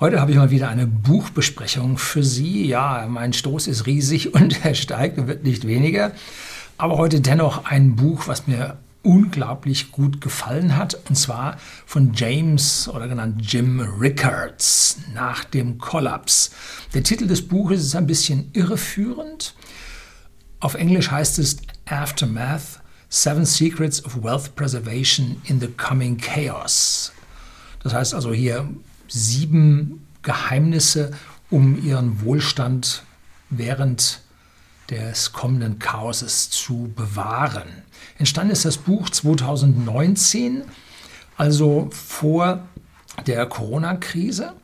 Heute habe ich mal wieder eine Buchbesprechung für Sie. Ja, mein Stoß ist riesig und er steigt und wird nicht weniger. Aber heute dennoch ein Buch, was mir unglaublich gut gefallen hat, und zwar von James oder genannt Jim Rickards nach dem Kollaps. Der Titel des Buches ist ein bisschen irreführend. Auf Englisch heißt es Aftermath, Seven Secrets of Wealth Preservation in the Coming Chaos. Das heißt also hier sieben Geheimnisse, um ihren Wohlstand während des kommenden Chaoses zu bewahren. Entstanden ist das Buch 2019, also vor der Corona-Krise.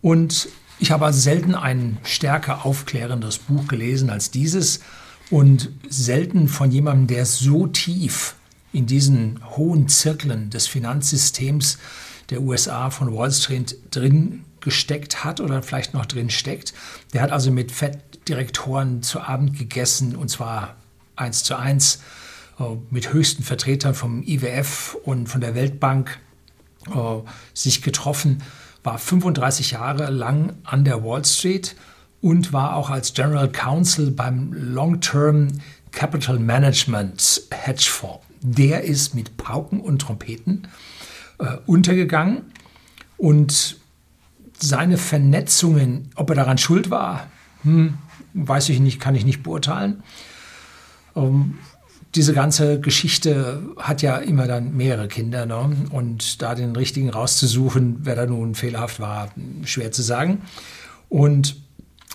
Und ich habe also selten ein stärker aufklärendes Buch gelesen als dieses und selten von jemandem, der so tief in diesen hohen Zirkeln des Finanzsystems der USA von Wall Street drin gesteckt hat oder vielleicht noch drin steckt. Der hat also mit Fettdirektoren zu Abend gegessen und zwar eins zu eins äh, mit höchsten Vertretern vom IWF und von der Weltbank äh, sich getroffen, war 35 Jahre lang an der Wall Street und war auch als General Counsel beim Long-Term Capital Management Hedgefonds. Der ist mit Pauken und Trompeten äh, untergegangen und seine Vernetzungen, ob er daran schuld war, hm, weiß ich nicht, kann ich nicht beurteilen. Ähm, diese ganze Geschichte hat ja immer dann mehrere Kinder. Ne? Und da den richtigen rauszusuchen, wer da nun fehlerhaft war, schwer zu sagen. Und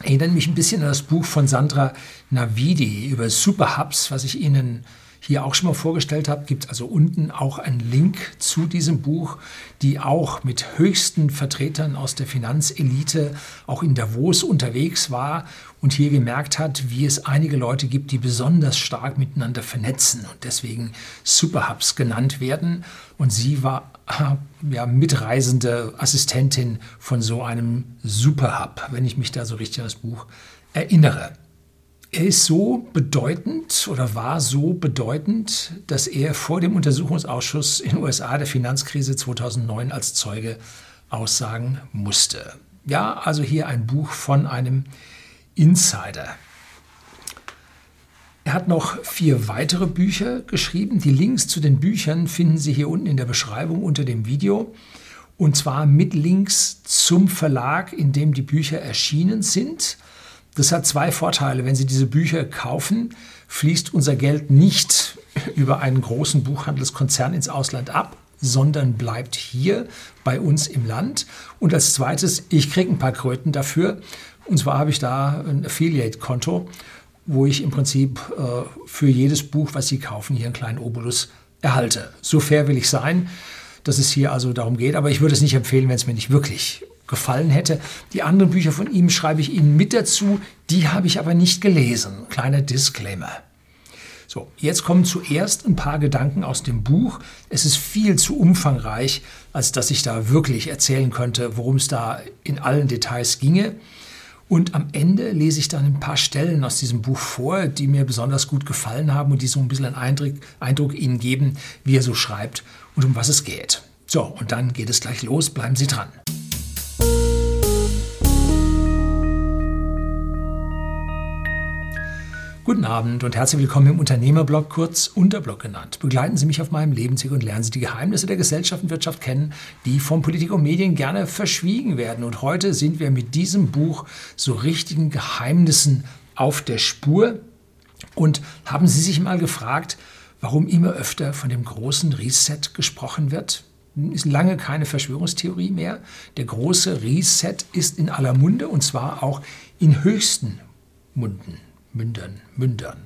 erinnert mich ein bisschen an das Buch von Sandra Navidi über Superhubs, was ich Ihnen hier auch schon mal vorgestellt habe, gibt es also unten auch einen Link zu diesem Buch, die auch mit höchsten Vertretern aus der Finanzelite auch in Davos unterwegs war und hier gemerkt hat, wie es einige Leute gibt, die besonders stark miteinander vernetzen und deswegen Superhubs genannt werden. Und sie war äh, ja, mitreisende Assistentin von so einem Superhub, wenn ich mich da so richtig an das Buch erinnere. Er ist so bedeutend oder war so bedeutend, dass er vor dem Untersuchungsausschuss in den USA der Finanzkrise 2009 als Zeuge aussagen musste. Ja, also hier ein Buch von einem Insider. Er hat noch vier weitere Bücher geschrieben. Die Links zu den Büchern finden Sie hier unten in der Beschreibung unter dem Video. Und zwar mit Links zum Verlag, in dem die Bücher erschienen sind. Das hat zwei Vorteile. Wenn Sie diese Bücher kaufen, fließt unser Geld nicht über einen großen Buchhandelskonzern ins Ausland ab, sondern bleibt hier bei uns im Land. Und als zweites, ich kriege ein paar Kröten dafür. Und zwar habe ich da ein Affiliate-Konto, wo ich im Prinzip äh, für jedes Buch, was Sie kaufen, hier einen kleinen Obolus erhalte. So fair will ich sein, dass es hier also darum geht. Aber ich würde es nicht empfehlen, wenn es mir nicht wirklich gefallen hätte. Die anderen Bücher von ihm schreibe ich Ihnen mit dazu, die habe ich aber nicht gelesen. Kleiner Disclaimer. So, jetzt kommen zuerst ein paar Gedanken aus dem Buch. Es ist viel zu umfangreich, als dass ich da wirklich erzählen könnte, worum es da in allen Details ginge. Und am Ende lese ich dann ein paar Stellen aus diesem Buch vor, die mir besonders gut gefallen haben und die so ein bisschen einen Eindruck, Eindruck Ihnen geben, wie er so schreibt und um was es geht. So, und dann geht es gleich los. Bleiben Sie dran. Guten Abend und herzlich willkommen im Unternehmerblog, kurz Unterblog genannt. Begleiten Sie mich auf meinem Lebensweg und lernen Sie die Geheimnisse der Gesellschaft und Wirtschaft kennen, die von Politik und Medien gerne verschwiegen werden. Und heute sind wir mit diesem Buch so richtigen Geheimnissen auf der Spur. Und haben Sie sich mal gefragt, warum immer öfter von dem großen Reset gesprochen wird? Ist lange keine Verschwörungstheorie mehr. Der große Reset ist in aller Munde und zwar auch in höchsten Munden. Mündern, Mündern.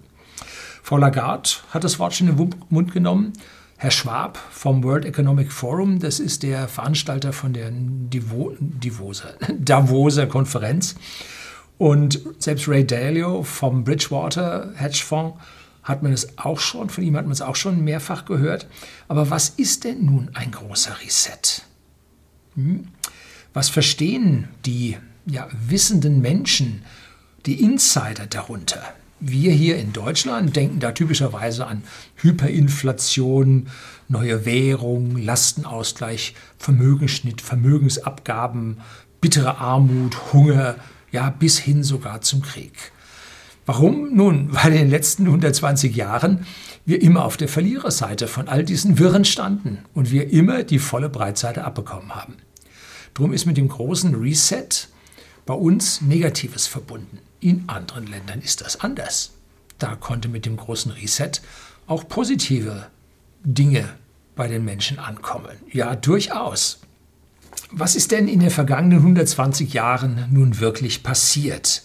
Frau Lagarde hat das Wort schon in den Mund genommen. Herr Schwab vom World Economic Forum, das ist der Veranstalter von der Divo, Divoser, Davoser Konferenz. Und selbst Ray Dalio vom Bridgewater Hedgefonds hat man es auch schon, von ihm hat man es auch schon mehrfach gehört. Aber was ist denn nun ein großer Reset? Hm? Was verstehen die ja, wissenden Menschen die Insider darunter. Wir hier in Deutschland denken da typischerweise an Hyperinflation, neue Währung, Lastenausgleich, Vermögensschnitt, Vermögensabgaben, bittere Armut, Hunger, ja bis hin sogar zum Krieg. Warum? Nun, weil in den letzten 120 Jahren wir immer auf der Verliererseite von all diesen Wirren standen und wir immer die volle Breitseite abbekommen haben. Drum ist mit dem großen Reset bei uns Negatives verbunden. In anderen Ländern ist das anders. Da konnte mit dem großen Reset auch positive Dinge bei den Menschen ankommen. Ja, durchaus. Was ist denn in den vergangenen 120 Jahren nun wirklich passiert?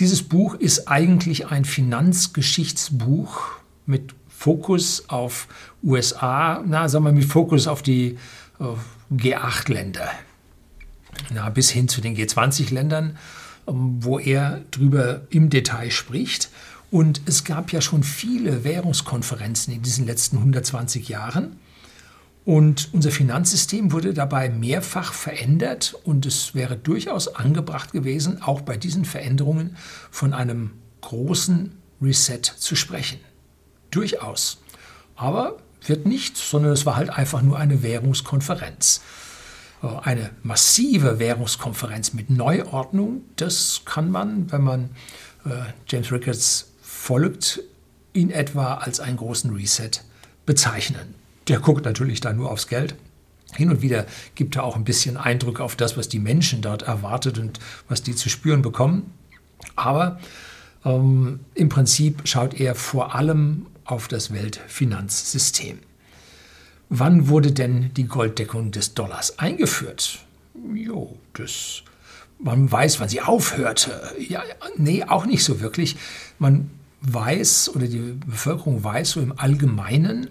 Dieses Buch ist eigentlich ein Finanzgeschichtsbuch mit Fokus auf USA, na, sagen wir mit Fokus auf die G8-Länder, bis hin zu den G20-Ländern, ähm, wo er drüber im Detail spricht. Und es gab ja schon viele Währungskonferenzen in diesen letzten 120 Jahren. Und unser Finanzsystem wurde dabei mehrfach verändert und es wäre durchaus angebracht gewesen, auch bei diesen Veränderungen von einem großen Reset zu sprechen. Durchaus. Aber wird nicht, sondern es war halt einfach nur eine Währungskonferenz. Äh, eine massive Währungskonferenz mit Neuordnung, das kann man, wenn man äh, James Rickards folgt, in etwa als einen großen Reset bezeichnen. Der guckt natürlich da nur aufs Geld. Hin und wieder gibt er auch ein bisschen Eindruck auf das, was die Menschen dort erwartet und was die zu spüren bekommen. Aber ähm, im Prinzip schaut er vor allem auf das Weltfinanzsystem. Wann wurde denn die Golddeckung des Dollars eingeführt? Jo, das man weiß, wann sie aufhörte. Ja, nee, auch nicht so wirklich. Man weiß oder die Bevölkerung weiß so im Allgemeinen,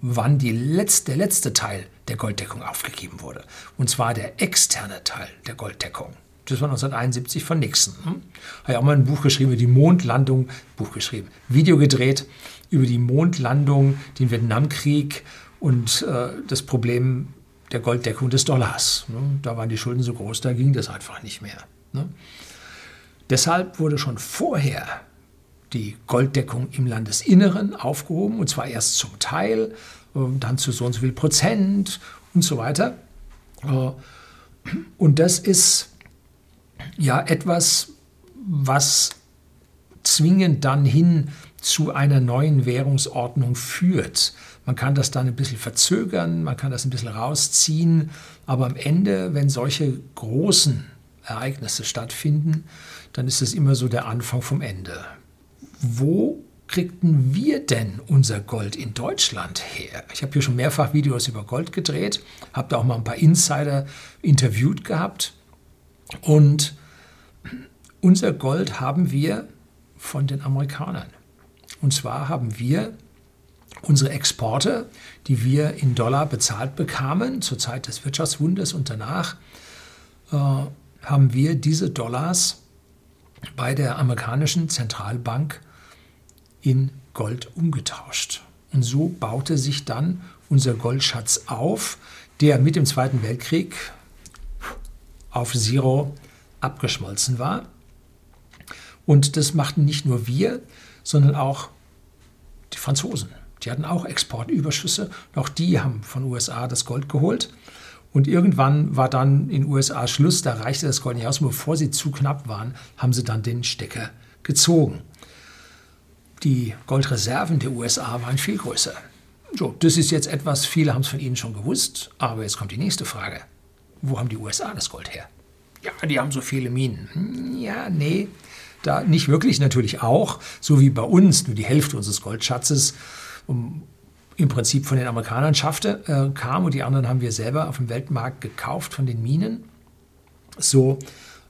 wann die letzte, der letzte Teil der Golddeckung aufgegeben wurde. Und zwar der externe Teil der Golddeckung. Das war 1971 von Nixon. Hm? Hat ja auch mal ein Buch geschrieben über die Mondlandung, Buch geschrieben, Video gedreht über die Mondlandung, den Vietnamkrieg und äh, das Problem der Golddeckung des Dollars. Ne? Da waren die Schulden so groß, da ging das einfach nicht mehr. Ne? Deshalb wurde schon vorher die Golddeckung im Landesinneren aufgehoben, und zwar erst zum Teil, äh, dann zu so und so viel Prozent und so weiter. Äh, und das ist ja etwas, was zwingend dann hin zu einer neuen Währungsordnung führt. Man kann das dann ein bisschen verzögern, man kann das ein bisschen rausziehen, aber am Ende, wenn solche großen Ereignisse stattfinden, dann ist es immer so der Anfang vom Ende wo kriegten wir denn unser Gold in Deutschland her? Ich habe hier schon mehrfach Videos über Gold gedreht, habe da auch mal ein paar Insider interviewt gehabt. Und unser Gold haben wir von den Amerikanern. Und zwar haben wir unsere Exporte, die wir in Dollar bezahlt bekamen, zur Zeit des Wirtschaftswunders und danach, äh, haben wir diese Dollars bei der amerikanischen Zentralbank in Gold umgetauscht. Und so baute sich dann unser Goldschatz auf, der mit dem Zweiten Weltkrieg auf Zero abgeschmolzen war. Und das machten nicht nur wir, sondern auch die Franzosen. Die hatten auch Exportüberschüsse. Auch die haben von USA das Gold geholt. Und irgendwann war dann in USA Schluss, da reichte das Gold nicht aus. Und bevor sie zu knapp waren, haben sie dann den Stecker gezogen die Goldreserven der USA waren viel größer. So, das ist jetzt etwas, viele haben es von Ihnen schon gewusst, aber jetzt kommt die nächste Frage. Wo haben die USA das Gold her? Ja, die haben so viele Minen. Hm, ja, nee, da nicht wirklich natürlich auch, so wie bei uns, nur die Hälfte unseres Goldschatzes um, im Prinzip von den Amerikanern schaffte, äh, kam und die anderen haben wir selber auf dem Weltmarkt gekauft von den Minen. So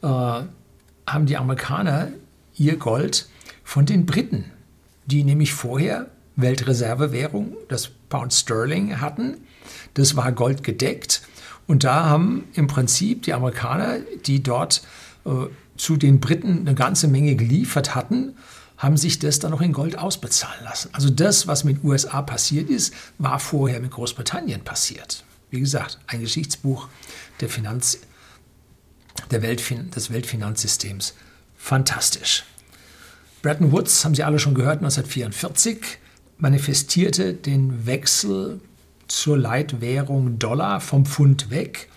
äh, haben die Amerikaner ihr Gold von den Briten die nämlich vorher Weltreservewährung, das Pound Sterling hatten. Das war Gold gedeckt. Und da haben im Prinzip die Amerikaner, die dort äh, zu den Briten eine ganze Menge geliefert hatten, haben sich das dann noch in Gold ausbezahlen lassen. Also das, was mit USA passiert ist, war vorher mit Großbritannien passiert. Wie gesagt, ein Geschichtsbuch der Finanz, der Weltfin des Weltfinanzsystems. Fantastisch. Bretton Woods, haben Sie alle schon gehört, 1944 manifestierte den Wechsel zur Leitwährung Dollar vom Pfund weg.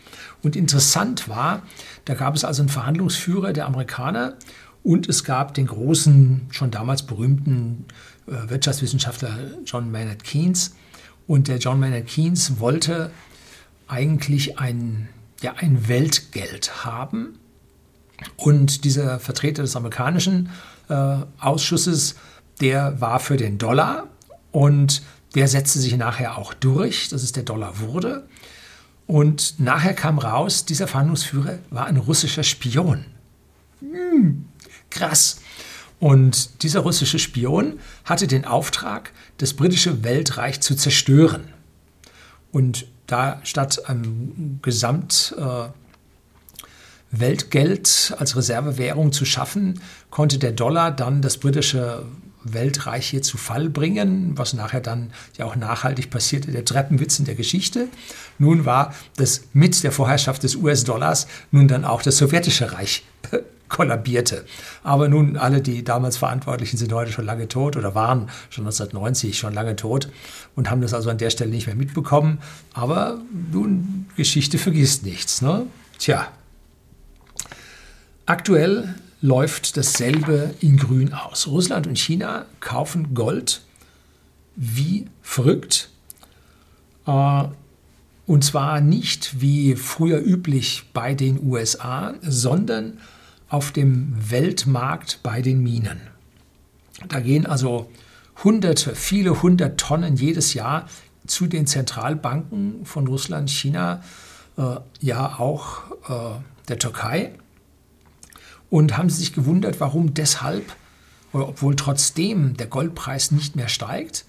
Und interessant war, da gab es also einen Verhandlungsführer der Amerikaner und es gab den großen, schon damals berühmten äh, Wirtschaftswissenschaftler John Maynard Keynes. Und der John Maynard Keynes wollte eigentlich ein, ja, ein Weltgeld haben. Und dieser Vertreter des amerikanischen äh, Ausschusses, der war für den Dollar und der setzte sich nachher auch durch, dass es der Dollar wurde. Und nachher kam raus, dieser Verhandlungsführer war ein russischer Spion. Hm, krass. Und dieser russische Spion hatte den Auftrag, das britische Weltreich zu zerstören. Und da statt einem Gesamt äh, als Reservewährung zu schaffen, konnte der Dollar dann das britische Weltreich hier zu Fall bringen, was nachher dann ja auch nachhaltig passierte, der Treppenwitz in der Geschichte. Nun war das mit der Vorherrschaft des US-Dollars nun dann auch das sowjetische Reich kollabierte. Aber nun, alle, die damals Verantwortlichen sind heute schon lange tot oder waren schon 1990 schon lange tot und haben das also an der Stelle nicht mehr mitbekommen. Aber nun, Geschichte vergisst nichts. Ne? Tja, aktuell läuft dasselbe in Grün aus. Russland und China kaufen Gold wie verrückt. Äh, und zwar nicht wie früher üblich bei den USA, sondern auf dem Weltmarkt bei den Minen. Da gehen also hunderte, viele hundert Tonnen jedes Jahr zu den Zentralbanken von Russland, China, äh, ja auch äh, der Türkei und haben sich gewundert, warum deshalb, oder obwohl trotzdem der Goldpreis nicht mehr steigt.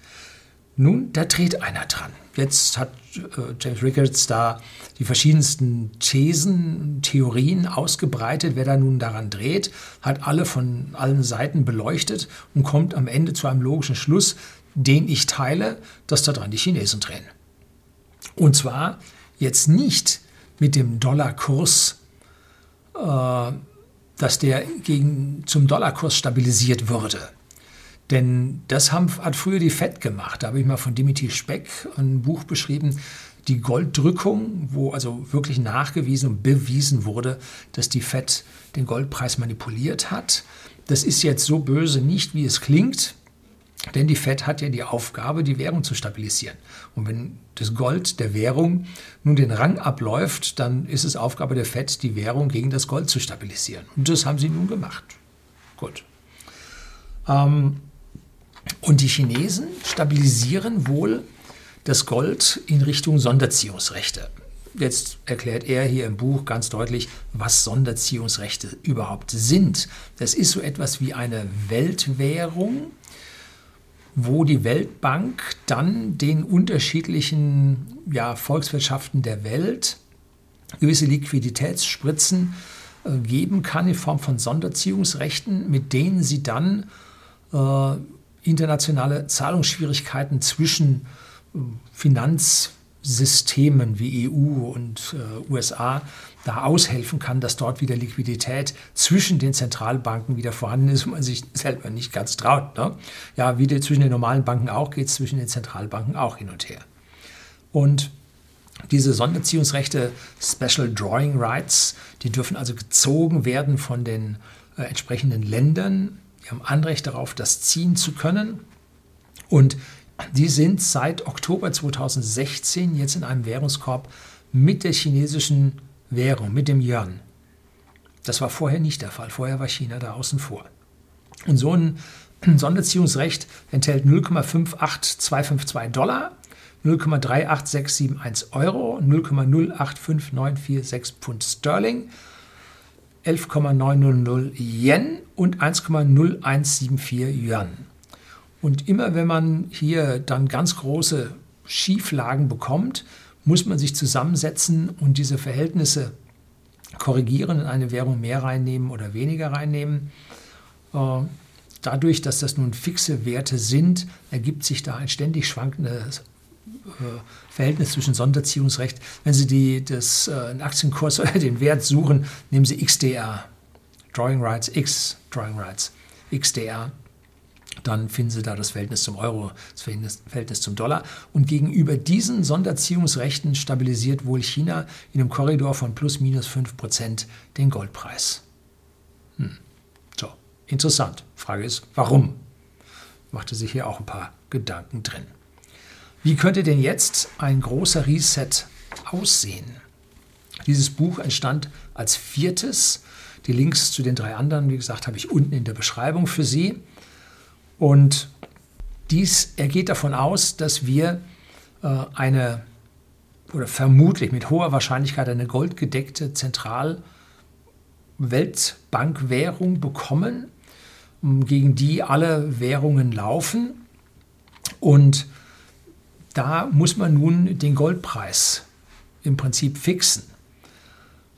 Nun, da dreht einer dran. Jetzt hat äh, James Rickards da die verschiedensten Thesen, Theorien ausgebreitet, wer da nun daran dreht, hat alle von allen Seiten beleuchtet und kommt am Ende zu einem logischen Schluss, den ich teile, dass daran die Chinesen drehen. Und zwar jetzt nicht mit dem Dollarkurs äh, dass der gegen, zum Dollarkurs stabilisiert würde. Denn das haben, hat früher die FED gemacht. Da habe ich mal von Dimitri Speck ein Buch beschrieben, die Golddrückung, wo also wirklich nachgewiesen und bewiesen wurde, dass die FED den Goldpreis manipuliert hat. Das ist jetzt so böse nicht, wie es klingt. Denn die Fed hat ja die Aufgabe, die Währung zu stabilisieren. Und wenn das Gold der Währung nun den Rang abläuft, dann ist es Aufgabe der Fed, die Währung gegen das Gold zu stabilisieren. Und das haben sie nun gemacht. Gut. Ähm, und die Chinesen stabilisieren wohl das Gold in Richtung Sonderziehungsrechte. Jetzt erklärt er hier im Buch ganz deutlich, was Sonderziehungsrechte überhaupt sind. Das ist so etwas wie eine Weltwährung, wo die Weltbank dann den unterschiedlichen ja, Volkswirtschaften der Welt gewisse Liquiditätsspritzen äh, geben kann in Form von Sonderziehungsrechten, mit denen sie dann äh, internationale Zahlungsschwierigkeiten zwischen äh, Finanz- Systemen wie EU und äh, USA da aushelfen kann, dass dort wieder Liquidität zwischen den Zentralbanken wieder vorhanden ist und man sich selber nicht ganz traut. Ne? Ja, wie zwischen den normalen Banken auch, geht es zwischen den Zentralbanken auch hin und her. Und diese Sonderziehungsrechte, Special Drawing Rights, die dürfen also gezogen werden von den äh, entsprechenden Ländern. Die haben Anrecht darauf, das ziehen zu können. Und die sind seit Oktober 2016 jetzt in einem Währungskorb mit der chinesischen Währung, mit dem Yuan. Das war vorher nicht der Fall. Vorher war China da außen vor. Und so ein Sonderziehungsrecht enthält 0,58252 Dollar, 0,38671 Euro, 0,085946 Pfund Sterling, 11,900 Yen und 1,0174 Yuan. Und immer wenn man hier dann ganz große Schieflagen bekommt, muss man sich zusammensetzen und diese Verhältnisse korrigieren, in eine Währung mehr reinnehmen oder weniger reinnehmen. Äh, dadurch, dass das nun fixe Werte sind, ergibt sich da ein ständig schwankendes äh, Verhältnis zwischen Sonderziehungsrecht. Wenn Sie die, das, äh, einen Aktienkurs oder den Wert suchen, nehmen Sie XDR, Drawing Rights X, Drawing Rights, XDR dann finden Sie da das Verhältnis zum Euro, das Verhältnis, zum Dollar. Und gegenüber diesen Sonderziehungsrechten stabilisiert wohl China in einem Korridor von plus minus 5 Prozent den Goldpreis. Hm. So, interessant. Frage ist, warum? Machte sich hier auch ein paar Gedanken drin. Wie könnte denn jetzt ein großer Reset aussehen? Dieses Buch entstand als viertes. Die Links zu den drei anderen, wie gesagt, habe ich unten in der Beschreibung für Sie. Und dies ergeht davon aus, dass wir äh, eine oder vermutlich mit hoher Wahrscheinlichkeit eine goldgedeckte Zentral-Weltbankwährung bekommen, gegen die alle Währungen laufen. Und da muss man nun den Goldpreis im Prinzip fixen.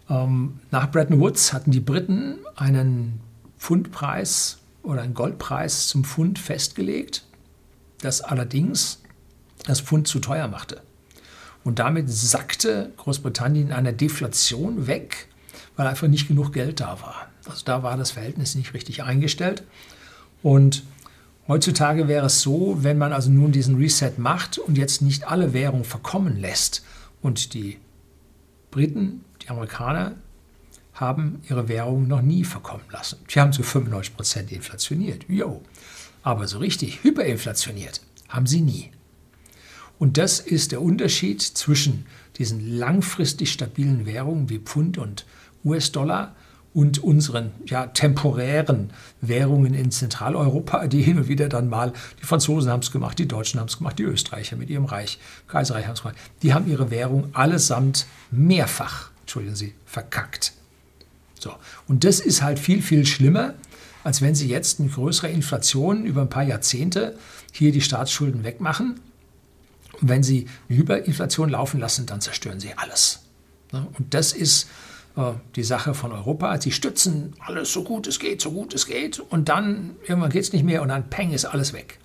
Ähm, nach Bretton Woods hatten die Briten einen Pfundpreis oder einen Goldpreis zum Pfund festgelegt, das allerdings das Pfund zu teuer machte. Und damit sackte Großbritannien in einer Deflation weg, weil einfach nicht genug Geld da war. Also da war das Verhältnis nicht richtig eingestellt. Und heutzutage wäre es so, wenn man also nun diesen Reset macht und jetzt nicht alle Währungen verkommen lässt und die Briten, die Amerikaner haben ihre Währung noch nie verkommen lassen. Sie haben zu 95 Prozent inflationiert. Jo. Aber so richtig hyperinflationiert haben sie nie. Und das ist der Unterschied zwischen diesen langfristig stabilen Währungen wie Pfund und US-Dollar und unseren ja, temporären Währungen in Zentraleuropa, die hin und wieder dann mal, die Franzosen haben es gemacht, die Deutschen haben es gemacht, die Österreicher mit ihrem Reich, Kaiserreich haben es gemacht, die haben ihre Währung allesamt mehrfach, entschuldigen Sie, verkackt. So. Und das ist halt viel, viel schlimmer, als wenn Sie jetzt eine größere Inflation über ein paar Jahrzehnte hier die Staatsschulden wegmachen. Und wenn Sie eine Hyperinflation laufen lassen, dann zerstören Sie alles. Und das ist äh, die Sache von Europa. Sie stützen alles so gut es geht, so gut es geht. Und dann irgendwann geht es nicht mehr und dann peng ist alles weg.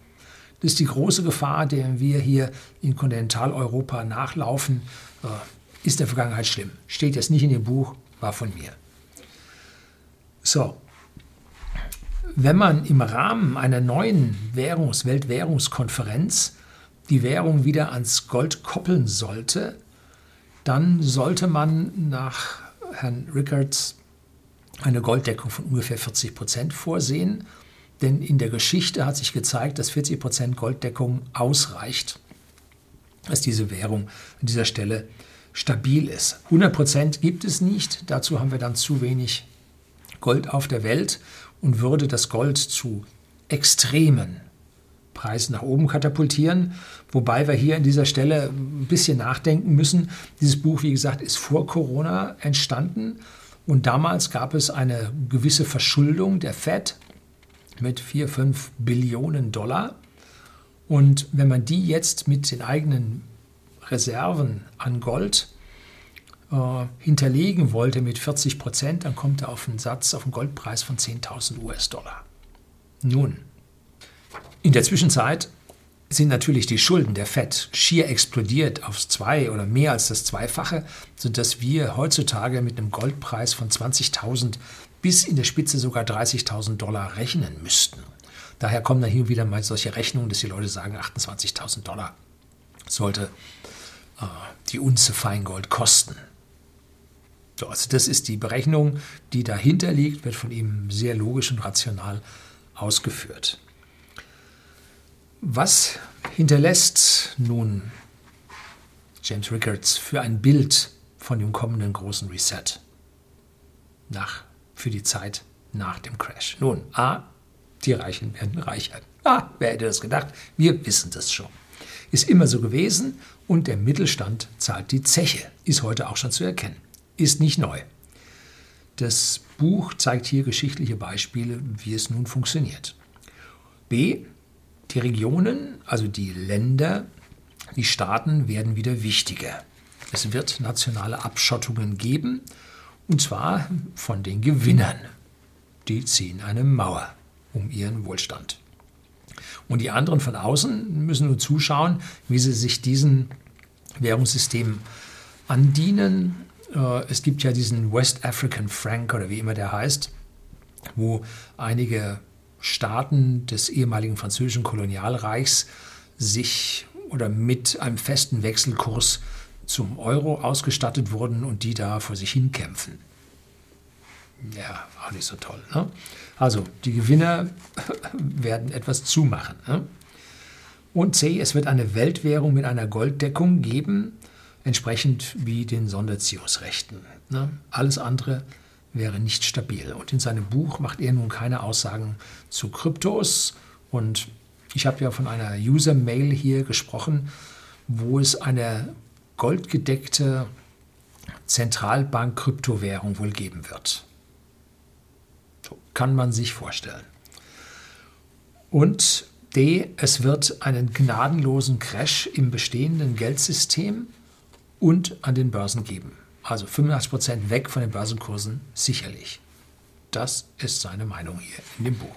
Das ist die große Gefahr, der wir hier in Kontinentaleuropa nachlaufen. Äh, ist der Vergangenheit schlimm. Steht jetzt nicht in dem Buch, war von mir. So, wenn man im Rahmen einer neuen Währungs Weltwährungskonferenz die Währung wieder ans Gold koppeln sollte, dann sollte man nach Herrn Rickards eine Golddeckung von ungefähr 40 Prozent vorsehen. Denn in der Geschichte hat sich gezeigt, dass 40 Prozent Golddeckung ausreicht, dass diese Währung an dieser Stelle stabil ist. 100 Prozent gibt es nicht. Dazu haben wir dann zu wenig Gold auf der Welt und würde das Gold zu extremen Preisen nach oben katapultieren. Wobei wir hier an dieser Stelle ein bisschen nachdenken müssen. Dieses Buch, wie gesagt, ist vor Corona entstanden und damals gab es eine gewisse Verschuldung der Fed mit 4, 5 Billionen Dollar. Und wenn man die jetzt mit den eigenen Reserven an Gold äh, hinterlegen wollte mit 40 Prozent, dann kommt er auf einen Satz, auf einen Goldpreis von 10.000 US-Dollar. Nun, in der Zwischenzeit sind natürlich die Schulden der FED schier explodiert aufs Zwei- oder mehr als das Zweifache, sodass wir heutzutage mit einem Goldpreis von 20.000 bis in der Spitze sogar 30.000 Dollar rechnen müssten. Daher kommen dann hier wieder mal solche Rechnungen, dass die Leute sagen, 28.000 Dollar sollte äh, die Unze Feingold kosten. So, also das ist die Berechnung, die dahinter liegt, wird von ihm sehr logisch und rational ausgeführt. Was hinterlässt nun James Rickards für ein Bild von dem kommenden großen Reset nach, für die Zeit nach dem Crash? Nun, A, die Reichen werden reicher. Ah, wer hätte das gedacht? Wir wissen das schon. Ist immer so gewesen und der Mittelstand zahlt die Zeche. Ist heute auch schon zu erkennen ist nicht neu. Das Buch zeigt hier geschichtliche Beispiele, wie es nun funktioniert. B. Die Regionen, also die Länder, die Staaten werden wieder wichtiger. Es wird nationale Abschottungen geben, und zwar von den Gewinnern. Die ziehen eine Mauer um ihren Wohlstand. Und die anderen von außen müssen nur zuschauen, wie sie sich diesen Währungssystemen andienen es gibt ja diesen West African Frank oder wie immer der heißt, wo einige Staaten des ehemaligen französischen Kolonialreichs sich oder mit einem festen Wechselkurs zum Euro ausgestattet wurden und die da vor sich hin kämpfen. Ja, auch nicht so toll. Ne? Also die Gewinner werden etwas zumachen. Ne? Und C, es wird eine Weltwährung mit einer Golddeckung geben, entsprechend wie den Sonderziehungsrechten. Ne? Alles andere wäre nicht stabil. Und in seinem Buch macht er nun keine Aussagen zu Kryptos. Und ich habe ja von einer User-Mail hier gesprochen, wo es eine goldgedeckte Zentralbank-Kryptowährung wohl geben wird. So kann man sich vorstellen. Und D, es wird einen gnadenlosen Crash im bestehenden Geldsystem und an den Börsen geben. Also 85 Prozent weg von den Börsenkursen, sicherlich. Das ist seine Meinung hier in dem Buch.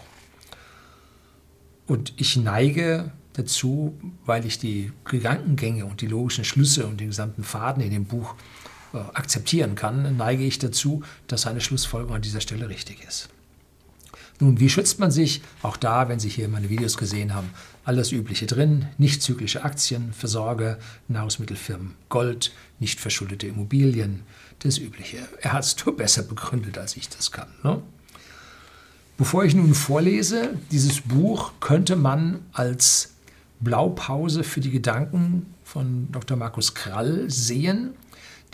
Und ich neige dazu, weil ich die Gedankengänge und die logischen Schlüsse und den gesamten Faden in dem Buch äh, akzeptieren kann, neige ich dazu, dass seine Schlussfolgerung an dieser Stelle richtig ist. Nun, wie schützt man sich? Auch da, wenn Sie hier meine Videos gesehen haben, alles Übliche drin. Nicht zyklische Aktien, Versorger, Nahrungsmittelfirmen, Gold, nicht verschuldete Immobilien, das Übliche. Er hat es nur besser begründet, als ich das kann. Ne? Bevor ich nun vorlese, dieses Buch könnte man als Blaupause für die Gedanken von Dr. Markus Krall sehen,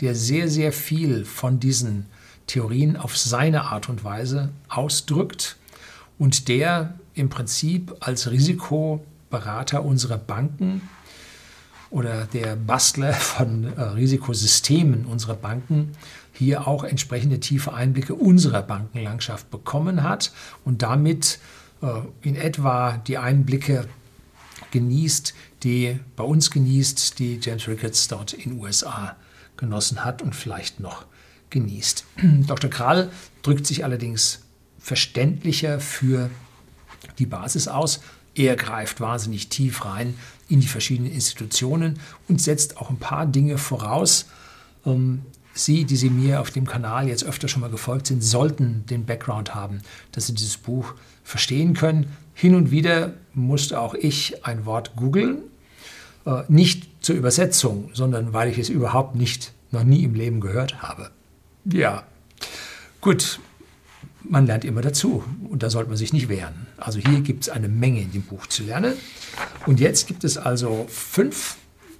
der sehr, sehr viel von diesen Theorien auf seine Art und Weise ausdrückt und der im Prinzip als Risikoberater unserer Banken oder der Bastler von äh, Risikosystemen unserer Banken hier auch entsprechende tiefe Einblicke unserer Bankenlandschaft bekommen hat und damit äh, in etwa die Einblicke genießt, die bei uns genießt, die James Ricketts dort in den USA genossen hat und vielleicht noch genießt. Dr. Krall drückt sich allerdings verständlicher für die Basis aus. Er greift wahnsinnig tief rein in die verschiedenen Institutionen und setzt auch ein paar Dinge voraus. Ähm, Sie, die Sie mir auf dem Kanal jetzt öfter schon mal gefolgt sind, sollten den Background haben, dass Sie dieses Buch verstehen können. Hin und wieder musste auch ich ein Wort googeln, äh, nicht zur Übersetzung, sondern weil ich es überhaupt nicht, noch nie im Leben gehört habe. Ja, gut, man lernt immer dazu und da sollte man sich nicht wehren. Also hier gibt es eine Menge in dem Buch zu lernen. Und jetzt gibt es also fünf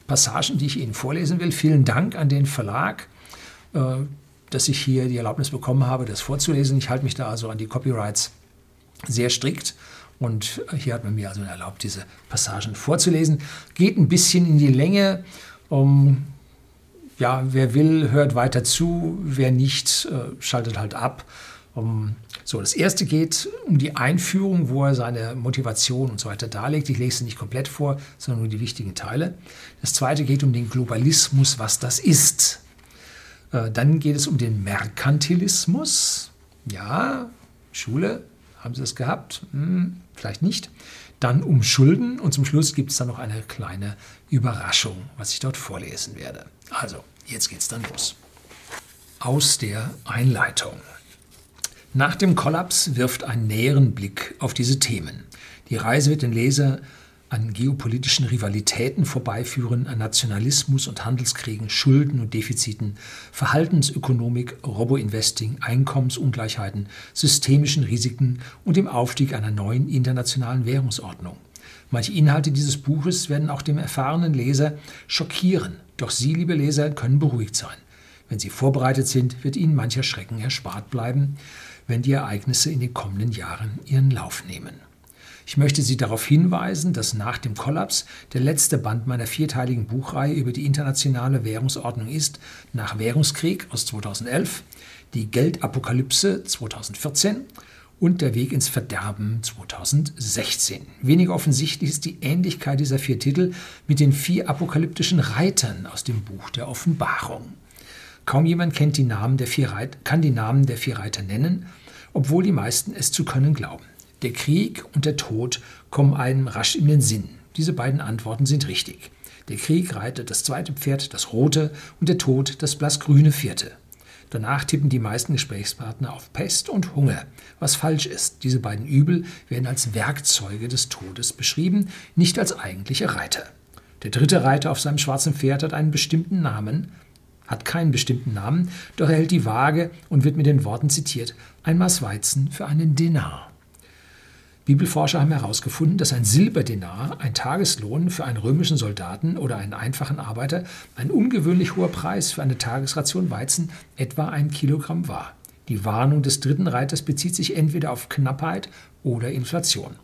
Passagen, die ich Ihnen vorlesen will. Vielen Dank an den Verlag, äh, dass ich hier die Erlaubnis bekommen habe, das vorzulesen. Ich halte mich da also an die Copyrights sehr strikt. Und hier hat man mir also erlaubt, diese Passagen vorzulesen. Geht ein bisschen in die Länge. Um, ja, wer will, hört weiter zu. Wer nicht, äh, schaltet halt ab. Um, so, das erste geht um die Einführung, wo er seine Motivation und so weiter darlegt. Ich lese es nicht komplett vor, sondern nur die wichtigen Teile. Das zweite geht um den Globalismus, was das ist. Äh, dann geht es um den Merkantilismus. Ja, Schule, haben Sie das gehabt? Hm, vielleicht nicht. Dann um Schulden und zum Schluss gibt es dann noch eine kleine Überraschung, was ich dort vorlesen werde. Also, jetzt geht es dann los. Aus der Einleitung. Nach dem Kollaps wirft ein näheren Blick auf diese Themen. Die Reise wird den Leser an geopolitischen Rivalitäten vorbeiführen, an Nationalismus und Handelskriegen, Schulden und Defiziten, Verhaltensökonomik, Robo-Investing, Einkommensungleichheiten, systemischen Risiken und dem Aufstieg einer neuen internationalen Währungsordnung. Manche Inhalte dieses Buches werden auch dem erfahrenen Leser schockieren, doch Sie, liebe Leser, können beruhigt sein. Wenn Sie vorbereitet sind, wird Ihnen mancher Schrecken erspart bleiben wenn die Ereignisse in den kommenden Jahren ihren Lauf nehmen. Ich möchte Sie darauf hinweisen, dass nach dem Kollaps der letzte Band meiner vierteiligen Buchreihe über die internationale Währungsordnung ist, nach Währungskrieg aus 2011, die Geldapokalypse 2014 und der Weg ins Verderben 2016. Weniger offensichtlich ist die Ähnlichkeit dieser vier Titel mit den vier apokalyptischen Reitern aus dem Buch der Offenbarung. Kaum jemand kennt die Namen der vier Reiter, kann die Namen der vier Reiter nennen, obwohl die meisten es zu können glauben. Der Krieg und der Tod kommen einem rasch in den Sinn. Diese beiden Antworten sind richtig. Der Krieg reitet das zweite Pferd, das rote, und der Tod das blassgrüne vierte. Danach tippen die meisten Gesprächspartner auf Pest und Hunger, was falsch ist. Diese beiden Übel werden als Werkzeuge des Todes beschrieben, nicht als eigentliche Reiter. Der dritte Reiter auf seinem schwarzen Pferd hat einen bestimmten Namen, hat keinen bestimmten Namen, doch er hält die Waage und wird mit den Worten zitiert: Ein Maß Weizen für einen Denar. Bibelforscher haben herausgefunden, dass ein Silberdenar, ein Tageslohn für einen römischen Soldaten oder einen einfachen Arbeiter, ein ungewöhnlich hoher Preis für eine Tagesration Weizen etwa ein Kilogramm war. Die Warnung des dritten Reiters bezieht sich entweder auf Knappheit oder Inflation.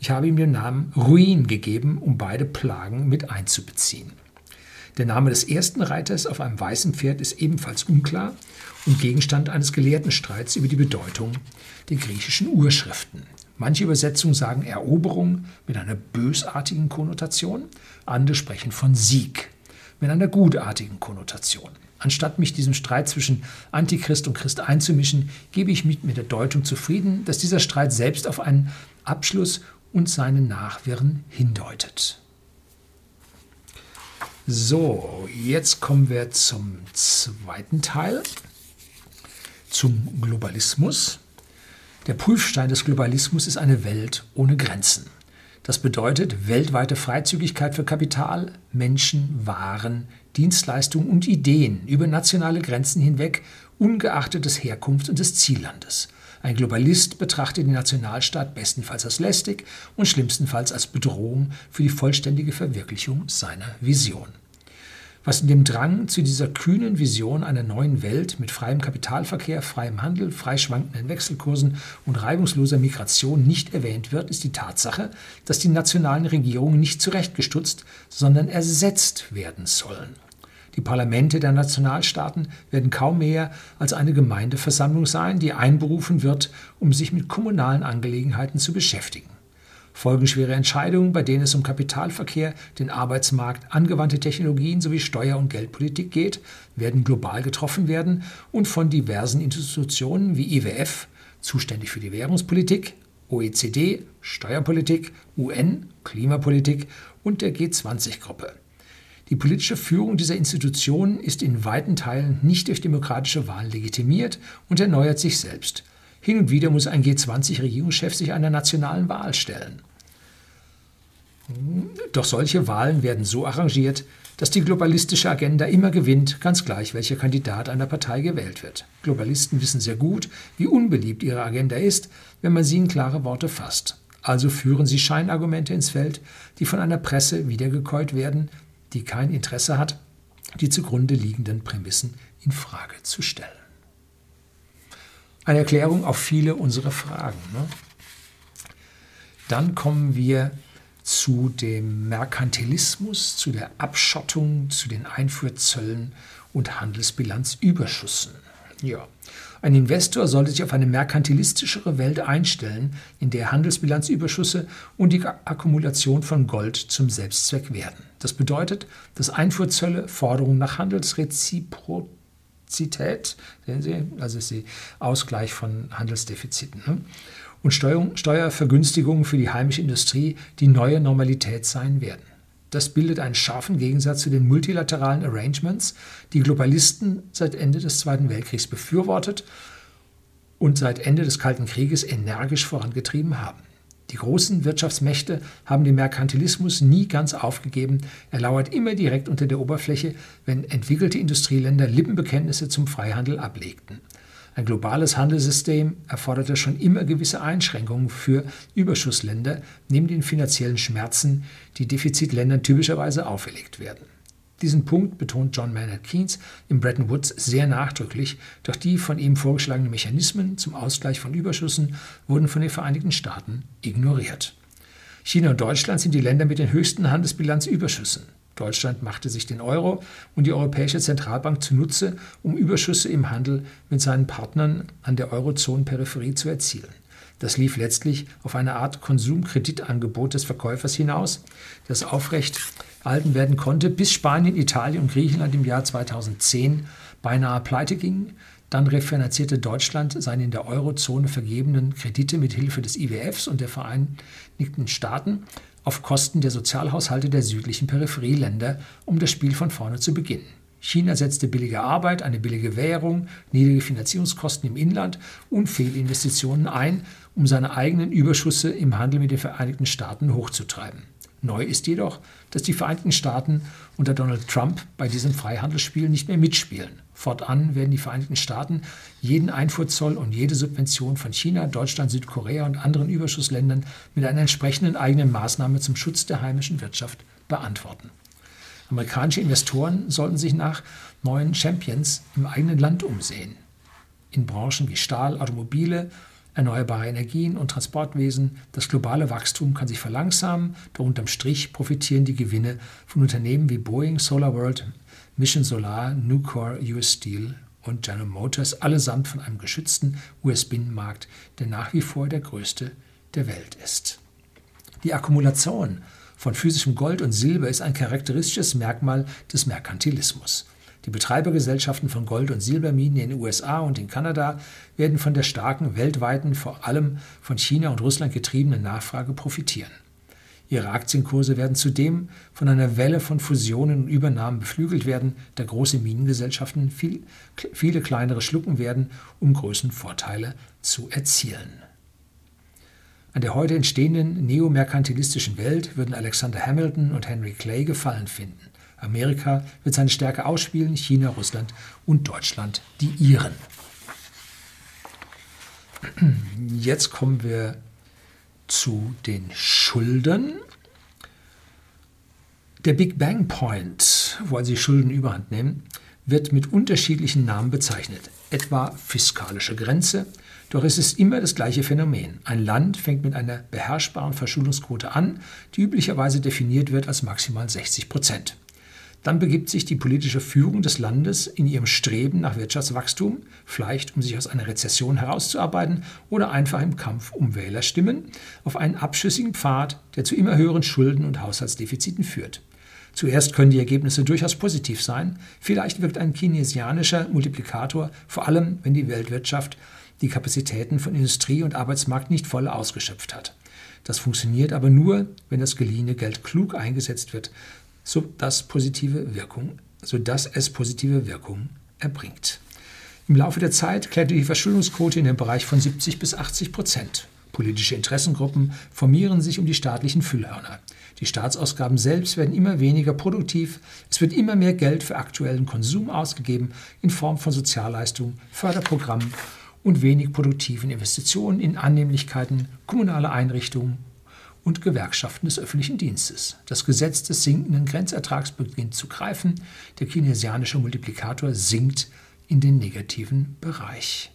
Ich habe ihm den Namen Ruin gegeben, um beide Plagen mit einzubeziehen. Der Name des ersten Reiters auf einem weißen Pferd ist ebenfalls unklar und Gegenstand eines Gelehrtenstreits über die Bedeutung der griechischen Urschriften. Manche Übersetzungen sagen Eroberung mit einer bösartigen Konnotation, andere sprechen von Sieg mit einer gutartigen Konnotation. Anstatt mich diesem Streit zwischen Antichrist und Christ einzumischen, gebe ich mich mit der Deutung zufrieden, dass dieser Streit selbst auf einen Abschluss und seine Nachwirren hindeutet. So, jetzt kommen wir zum zweiten Teil, zum Globalismus. Der Prüfstein des Globalismus ist eine Welt ohne Grenzen. Das bedeutet weltweite Freizügigkeit für Kapital, Menschen, Waren, Dienstleistungen und Ideen über nationale Grenzen hinweg, ungeachtet des Herkunfts und des Ziellandes. Ein Globalist betrachtet den Nationalstaat bestenfalls als lästig und schlimmstenfalls als Bedrohung für die vollständige Verwirklichung seiner Vision was in dem Drang zu dieser kühnen Vision einer neuen Welt mit freiem Kapitalverkehr, freiem Handel, freischwankenden Wechselkursen und reibungsloser Migration nicht erwähnt wird, ist die Tatsache, dass die nationalen Regierungen nicht zurechtgestutzt, sondern ersetzt werden sollen. Die Parlamente der Nationalstaaten werden kaum mehr als eine Gemeindeversammlung sein, die einberufen wird, um sich mit kommunalen Angelegenheiten zu beschäftigen folgenschwere Entscheidungen, bei denen es um Kapitalverkehr, den Arbeitsmarkt, angewandte Technologien sowie Steuer- und Geldpolitik geht, werden global getroffen werden und von diversen Institutionen wie IWF, zuständig für die Währungspolitik, OECD, Steuerpolitik, UN, Klimapolitik und der G20-Gruppe. Die politische Führung dieser Institutionen ist in weiten Teilen nicht durch demokratische Wahlen legitimiert und erneuert sich selbst. Hin und wieder muss ein G20-Regierungschef sich einer nationalen Wahl stellen. Doch solche Wahlen werden so arrangiert, dass die globalistische Agenda immer gewinnt, ganz gleich, welcher Kandidat einer Partei gewählt wird. Globalisten wissen sehr gut, wie unbeliebt ihre Agenda ist, wenn man sie in klare Worte fasst. Also führen sie Scheinargumente ins Feld, die von einer Presse wiedergekäut werden, die kein Interesse hat, die zugrunde liegenden Prämissen in Frage zu stellen eine Erklärung auf viele unserer Fragen. Ne? Dann kommen wir zu dem Merkantilismus, zu der Abschottung, zu den Einfuhrzöllen und Handelsbilanzüberschüssen. Ja. Ein Investor sollte sich auf eine merkantilistischere Welt einstellen, in der Handelsbilanzüberschüsse und die Akkumulation von Gold zum Selbstzweck werden. Das bedeutet, dass Einfuhrzölle Forderungen nach Handelsreziprozität Kapazität, sehen Sie, also ist der Ausgleich von Handelsdefiziten. Ne? Und Steuer, Steuervergünstigungen für die heimische Industrie die neue Normalität sein werden. Das bildet einen scharfen Gegensatz zu den multilateralen Arrangements, die Globalisten seit Ende des Zweiten Weltkriegs befürwortet und seit Ende des Kalten Krieges energisch vorangetrieben haben. Die großen Wirtschaftsmächte haben den Merkantilismus nie ganz aufgegeben. Er lauert immer direkt unter der Oberfläche, wenn entwickelte Industrieländer Lippenbekenntnisse zum Freihandel ablegten. Ein globales Handelssystem erforderte schon immer gewisse Einschränkungen für Überschussländer, neben den finanziellen Schmerzen, die Defizitländern typischerweise auferlegt werden. Diesen Punkt betont John Maynard Keynes im Bretton Woods sehr nachdrücklich, doch die von ihm vorgeschlagenen Mechanismen zum Ausgleich von Überschüssen wurden von den Vereinigten Staaten ignoriert. China und Deutschland sind die Länder mit den höchsten Handelsbilanzüberschüssen. Deutschland machte sich den Euro und die Europäische Zentralbank zunutze, um Überschüsse im Handel mit seinen Partnern an der Eurozonenperipherie zu erzielen. Das lief letztlich auf eine Art Konsumkreditangebot des Verkäufers hinaus, das aufrecht erhalten werden konnte, bis Spanien, Italien und Griechenland im Jahr 2010 beinahe pleite gingen. Dann refinanzierte Deutschland seine in der Eurozone vergebenen Kredite mit Hilfe des IWFs und der Vereinigten Staaten auf Kosten der Sozialhaushalte der südlichen Peripherieländer, um das Spiel von vorne zu beginnen. China setzte billige Arbeit, eine billige Währung, niedrige Finanzierungskosten im Inland und Fehlinvestitionen ein, um seine eigenen Überschüsse im Handel mit den Vereinigten Staaten hochzutreiben. Neu ist jedoch, dass die Vereinigten Staaten unter Donald Trump bei diesem Freihandelsspiel nicht mehr mitspielen. Fortan werden die Vereinigten Staaten jeden Einfuhrzoll und jede Subvention von China, Deutschland, Südkorea und anderen Überschussländern mit einer entsprechenden eigenen Maßnahme zum Schutz der heimischen Wirtschaft beantworten. Amerikanische Investoren sollten sich nach neuen Champions im eigenen Land umsehen. In Branchen wie Stahl, Automobile, erneuerbare Energien und Transportwesen. Das globale Wachstum kann sich verlangsamen, doch unterm Strich profitieren die Gewinne von Unternehmen wie Boeing, SolarWorld, Mission Solar, Nucor, US Steel und General Motors, allesamt von einem geschützten US-Binnenmarkt, der nach wie vor der größte der Welt ist. Die Akkumulation von physischem Gold und Silber ist ein charakteristisches Merkmal des Merkantilismus. Die Betreibergesellschaften von Gold- und Silberminen in den USA und in Kanada werden von der starken weltweiten, vor allem von China und Russland getriebenen Nachfrage profitieren. Ihre Aktienkurse werden zudem von einer Welle von Fusionen und Übernahmen beflügelt werden, da große Minengesellschaften viel, viele kleinere schlucken werden, um Größenvorteile zu erzielen. An der heute entstehenden neomerkantilistischen Welt würden Alexander Hamilton und Henry Clay Gefallen finden. Amerika wird seine Stärke ausspielen, China, Russland und Deutschland die ihren. Jetzt kommen wir zu den Schulden. Der Big Bang Point, wo also die Schulden überhand nehmen, wird mit unterschiedlichen Namen bezeichnet, etwa fiskalische Grenze. Doch es ist immer das gleiche Phänomen. Ein Land fängt mit einer beherrschbaren Verschuldungsquote an, die üblicherweise definiert wird als maximal 60 Prozent. Dann begibt sich die politische Führung des Landes in ihrem Streben nach Wirtschaftswachstum, vielleicht um sich aus einer Rezession herauszuarbeiten oder einfach im Kampf um Wählerstimmen, auf einen abschüssigen Pfad, der zu immer höheren Schulden und Haushaltsdefiziten führt. Zuerst können die Ergebnisse durchaus positiv sein. Vielleicht wirkt ein keynesianischer Multiplikator, vor allem wenn die Weltwirtschaft die Kapazitäten von Industrie und Arbeitsmarkt nicht voll ausgeschöpft hat. Das funktioniert aber nur, wenn das geliehene Geld klug eingesetzt wird, sodass, positive Wirkung, sodass es positive Wirkung erbringt. Im Laufe der Zeit klettert die Verschuldungsquote in den Bereich von 70 bis 80 Prozent. Politische Interessengruppen formieren sich um die staatlichen Füllhörner. Die Staatsausgaben selbst werden immer weniger produktiv. Es wird immer mehr Geld für aktuellen Konsum ausgegeben in Form von Sozialleistungen, Förderprogrammen und wenig produktiven Investitionen in Annehmlichkeiten, kommunale Einrichtungen und Gewerkschaften des öffentlichen Dienstes. Das Gesetz des sinkenden Grenzertrags beginnt zu greifen. Der keynesianische Multiplikator sinkt in den negativen Bereich.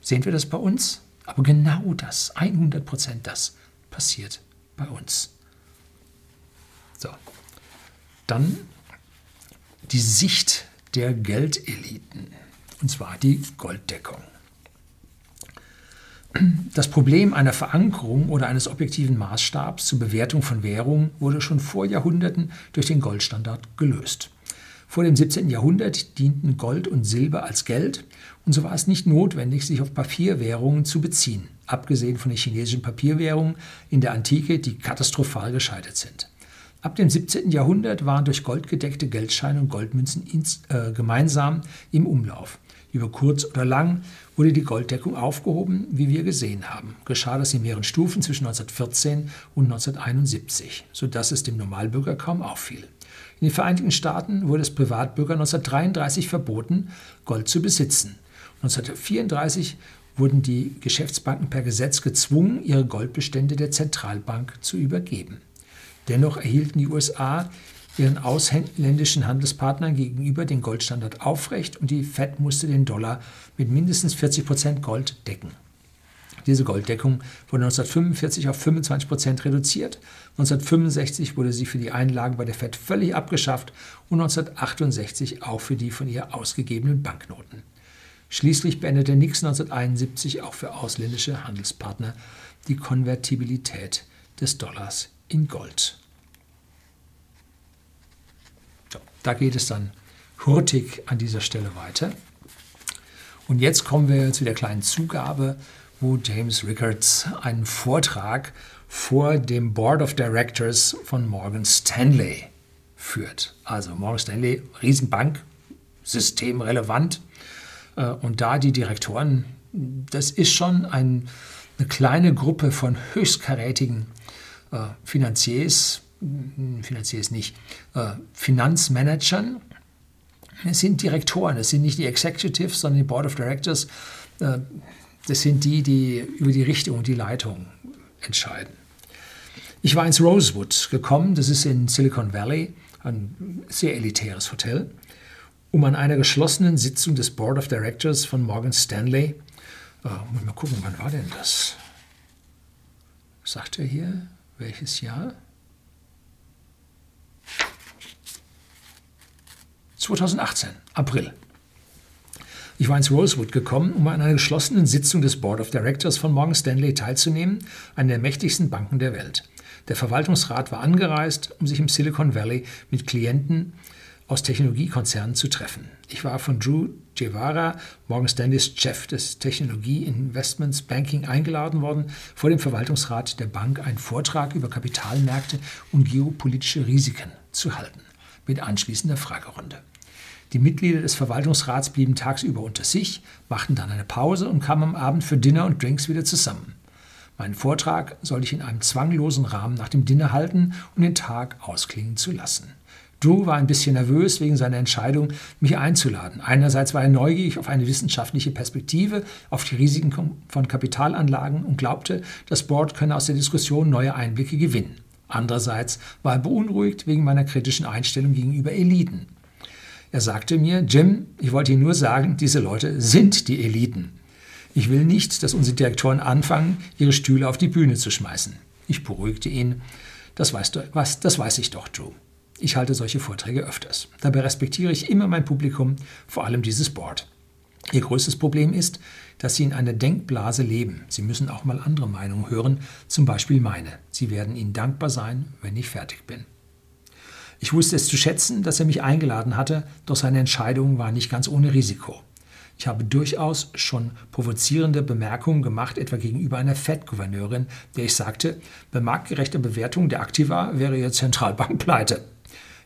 Sehen wir das bei uns? Aber genau das, 100 Prozent das, passiert bei uns. So, dann die Sicht der Geldeliten, und zwar die Golddeckung. Das Problem einer Verankerung oder eines objektiven Maßstabs zur Bewertung von Währungen wurde schon vor Jahrhunderten durch den Goldstandard gelöst. Vor dem 17. Jahrhundert dienten Gold und Silber als Geld und so war es nicht notwendig, sich auf Papierwährungen zu beziehen, abgesehen von den chinesischen Papierwährungen in der Antike, die katastrophal gescheitert sind. Ab dem 17. Jahrhundert waren durch Gold gedeckte Geldscheine und Goldmünzen ins, äh, gemeinsam im Umlauf. Über kurz oder lang wurde die Golddeckung aufgehoben, wie wir gesehen haben. Geschah das in mehreren Stufen zwischen 1914 und 1971, sodass es dem Normalbürger kaum auffiel. In den Vereinigten Staaten wurde es Privatbürgern 1933 verboten, Gold zu besitzen. 1934 wurden die Geschäftsbanken per Gesetz gezwungen, ihre Goldbestände der Zentralbank zu übergeben. Dennoch erhielten die USA ihren ausländischen Handelspartnern gegenüber den Goldstandard aufrecht und die Fed musste den Dollar mit mindestens 40 Prozent Gold decken. Diese Golddeckung wurde 1945 auf 25 Prozent reduziert. 1965 wurde sie für die Einlagen bei der Fed völlig abgeschafft und 1968 auch für die von ihr ausgegebenen Banknoten. Schließlich beendete Nixon 1971 auch für ausländische Handelspartner die Konvertibilität des Dollars in Gold. Da geht es dann hurtig an dieser Stelle weiter. Und jetzt kommen wir zu der kleinen Zugabe, wo James Rickards einen Vortrag vor dem Board of Directors von Morgan Stanley führt. Also Morgan Stanley, Riesenbank, systemrelevant. Äh, und da die Direktoren, das ist schon ein, eine kleine Gruppe von höchstkarätigen äh, Finanziers, hm, Finanziers nicht, äh, Finanzmanagern. Es sind Direktoren, es sind nicht die Executives, sondern die Board of Directors. Äh, das sind die, die über die Richtung und die Leitung entscheiden. Ich war ins Rosewood gekommen, das ist in Silicon Valley, ein sehr elitäres Hotel, um an einer geschlossenen Sitzung des Board of Directors von Morgan Stanley, äh, mal gucken, wann war denn das? Sagt er hier, welches Jahr? 2018, April. Ich war ins Rosewood gekommen, um an einer geschlossenen Sitzung des Board of Directors von Morgan Stanley teilzunehmen, einer der mächtigsten Banken der Welt. Der Verwaltungsrat war angereist, um sich im Silicon Valley mit Klienten aus Technologiekonzernen zu treffen. Ich war von Drew Guevara, Morgan Stanleys Chef des Technologie Investments Banking, eingeladen worden, vor dem Verwaltungsrat der Bank einen Vortrag über Kapitalmärkte und geopolitische Risiken zu halten, mit anschließender Fragerunde. Die Mitglieder des Verwaltungsrats blieben tagsüber unter sich, machten dann eine Pause und kamen am Abend für Dinner und Drinks wieder zusammen. Meinen Vortrag sollte ich in einem zwanglosen Rahmen nach dem Dinner halten, um den Tag ausklingen zu lassen. Drew war ein bisschen nervös wegen seiner Entscheidung, mich einzuladen. Einerseits war er neugierig auf eine wissenschaftliche Perspektive, auf die Risiken von Kapitalanlagen und glaubte, das Board könne aus der Diskussion neue Einblicke gewinnen. Andererseits war er beunruhigt wegen meiner kritischen Einstellung gegenüber Eliten. Er sagte mir, Jim, ich wollte Ihnen nur sagen, diese Leute sind die Eliten. Ich will nicht, dass unsere Direktoren anfangen, ihre Stühle auf die Bühne zu schmeißen. Ich beruhigte ihn. Das weißt du, was, das weiß ich doch, Drew. Ich halte solche Vorträge öfters. Dabei respektiere ich immer mein Publikum, vor allem dieses Board. Ihr größtes Problem ist, dass Sie in einer Denkblase leben. Sie müssen auch mal andere Meinungen hören, zum Beispiel meine. Sie werden Ihnen dankbar sein, wenn ich fertig bin. Ich wusste es zu schätzen, dass er mich eingeladen hatte, doch seine Entscheidung war nicht ganz ohne Risiko. Ich habe durchaus schon provozierende Bemerkungen gemacht, etwa gegenüber einer Fed-Gouverneurin, der ich sagte, bei marktgerechter Bewertung der Aktiva wäre ihre Zentralbank pleite.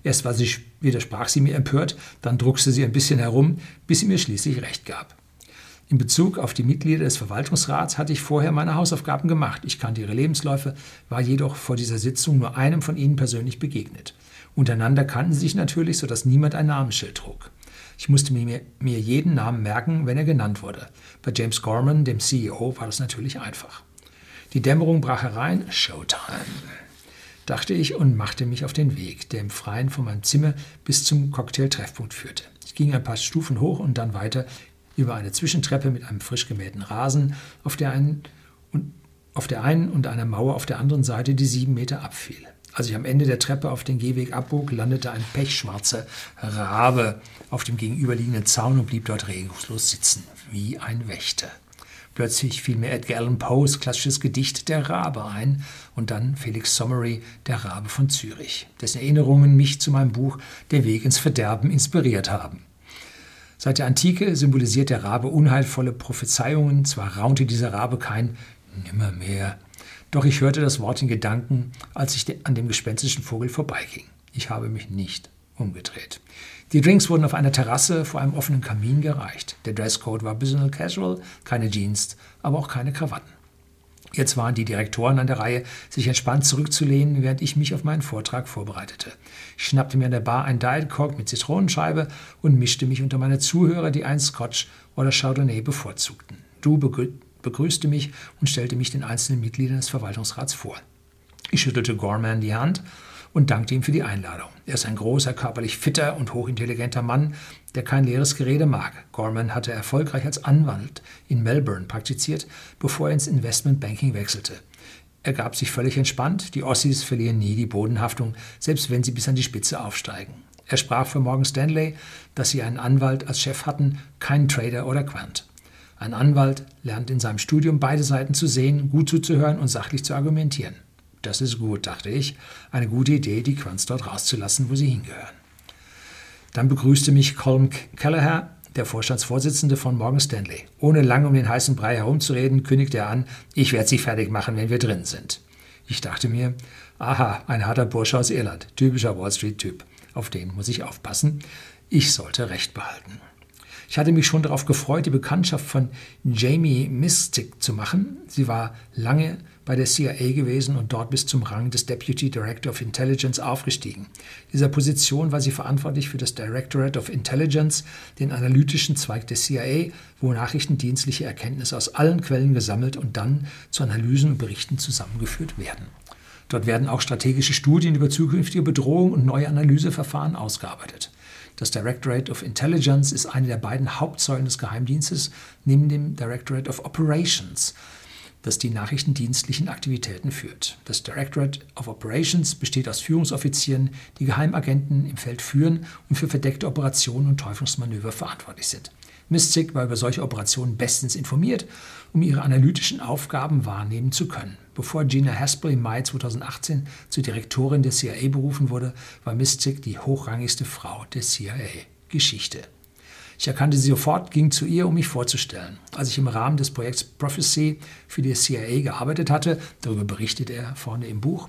Erst war sie, widersprach sie mir empört, dann druckste sie ein bisschen herum, bis sie mir schließlich recht gab. In Bezug auf die Mitglieder des Verwaltungsrats hatte ich vorher meine Hausaufgaben gemacht. Ich kannte ihre Lebensläufe, war jedoch vor dieser Sitzung nur einem von ihnen persönlich begegnet. Untereinander kannten sie sich natürlich, sodass niemand ein Namensschild trug. Ich musste mir, mir jeden Namen merken, wenn er genannt wurde. Bei James Gorman, dem CEO, war das natürlich einfach. Die Dämmerung brach herein. Showtime dachte ich und machte mich auf den Weg, der im Freien von meinem Zimmer bis zum Cocktailtreffpunkt führte. Ich ging ein paar Stufen hoch und dann weiter über eine Zwischentreppe mit einem frisch gemähten Rasen, auf der, einen auf der einen und einer Mauer auf der anderen Seite, die sieben Meter abfiel. Als ich am Ende der Treppe auf den Gehweg abbog, landete ein pechschwarzer Rabe auf dem gegenüberliegenden Zaun und blieb dort regungslos sitzen, wie ein Wächter. Plötzlich fiel mir Edgar Allan Poes klassisches Gedicht Der Rabe ein und dann Felix Sommery Der Rabe von Zürich, dessen Erinnerungen mich zu meinem Buch Der Weg ins Verderben inspiriert haben. Seit der Antike symbolisiert der Rabe unheilvolle Prophezeiungen, zwar raunte dieser Rabe kein Nimmermehr, doch ich hörte das Wort in Gedanken, als ich an dem gespenstischen Vogel vorbeiging. Ich habe mich nicht umgedreht. Die Drinks wurden auf einer Terrasse vor einem offenen Kamin gereicht. Der Dresscode war Business Casual, keine Jeans, aber auch keine Krawatten. Jetzt waren die Direktoren an der Reihe, sich entspannt zurückzulehnen, während ich mich auf meinen Vortrag vorbereitete. Ich schnappte mir an der Bar ein Diet Coke mit Zitronenscheibe und mischte mich unter meine Zuhörer, die einen Scotch oder Chardonnay bevorzugten. Du begrüßte mich und stellte mich den einzelnen Mitgliedern des Verwaltungsrats vor. Ich schüttelte Gorman die Hand und dankte ihm für die Einladung. Er ist ein großer, körperlich fitter und hochintelligenter Mann, der kein leeres Gerede mag. Gorman hatte erfolgreich als Anwalt in Melbourne praktiziert, bevor er ins Investmentbanking wechselte. Er gab sich völlig entspannt, die Ossis verlieren nie die Bodenhaftung, selbst wenn sie bis an die Spitze aufsteigen. Er sprach für Morgan Stanley, dass sie einen Anwalt als Chef hatten, keinen Trader oder Quant. Ein Anwalt lernt in seinem Studium beide Seiten zu sehen, gut zuzuhören und sachlich zu argumentieren. Das ist gut, dachte ich. Eine gute Idee, die Quants dort rauszulassen, wo sie hingehören. Dann begrüßte mich Colm Kelleher, der Vorstandsvorsitzende von Morgan Stanley. Ohne lange um den heißen Brei herumzureden, kündigte er an, ich werde Sie fertig machen, wenn wir drin sind. Ich dachte mir, aha, ein harter Bursche aus Irland, typischer Wall Street-Typ. Auf den muss ich aufpassen. Ich sollte Recht behalten. Ich hatte mich schon darauf gefreut, die Bekanntschaft von Jamie Mystic zu machen. Sie war lange bei der CIA gewesen und dort bis zum Rang des Deputy Director of Intelligence aufgestiegen. In dieser Position war sie verantwortlich für das Directorate of Intelligence, den analytischen Zweig der CIA, wo nachrichtendienstliche Erkenntnisse aus allen Quellen gesammelt und dann zu Analysen und Berichten zusammengeführt werden. Dort werden auch strategische Studien über zukünftige Bedrohungen und neue Analyseverfahren ausgearbeitet. Das Directorate of Intelligence ist eine der beiden Hauptsäulen des Geheimdienstes neben dem Directorate of Operations, das die nachrichtendienstlichen Aktivitäten führt. Das Directorate of Operations besteht aus Führungsoffizieren, die Geheimagenten im Feld führen und für verdeckte Operationen und Täufungsmanöver verantwortlich sind. Mystic war über solche Operationen bestens informiert, um ihre analytischen Aufgaben wahrnehmen zu können. Bevor Gina Haspel im Mai 2018 zur Direktorin der CIA berufen wurde, war Mystic die hochrangigste Frau der CIA-Geschichte. Ich erkannte sie sofort, ging zu ihr, um mich vorzustellen. Als ich im Rahmen des Projekts Prophecy für die CIA gearbeitet hatte, darüber berichtet er vorne im Buch,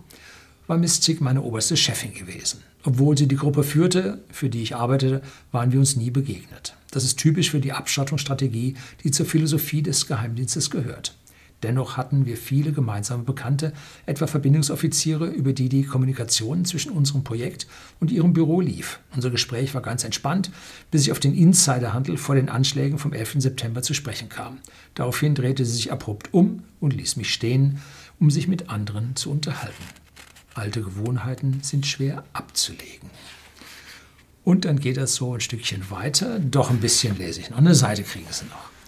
war Mystic meine oberste Chefin gewesen. Obwohl sie die Gruppe führte, für die ich arbeitete, waren wir uns nie begegnet. Das ist typisch für die Abschottungsstrategie, die zur Philosophie des Geheimdienstes gehört. Dennoch hatten wir viele gemeinsame Bekannte, etwa Verbindungsoffiziere, über die die Kommunikation zwischen unserem Projekt und ihrem Büro lief. Unser Gespräch war ganz entspannt, bis ich auf den Insiderhandel vor den Anschlägen vom 11. September zu sprechen kam. Daraufhin drehte sie sich abrupt um und ließ mich stehen, um sich mit anderen zu unterhalten. Alte Gewohnheiten sind schwer abzulegen. Und dann geht das so ein Stückchen weiter. Doch ein bisschen lese ich noch. Eine Seite kriegen sie noch.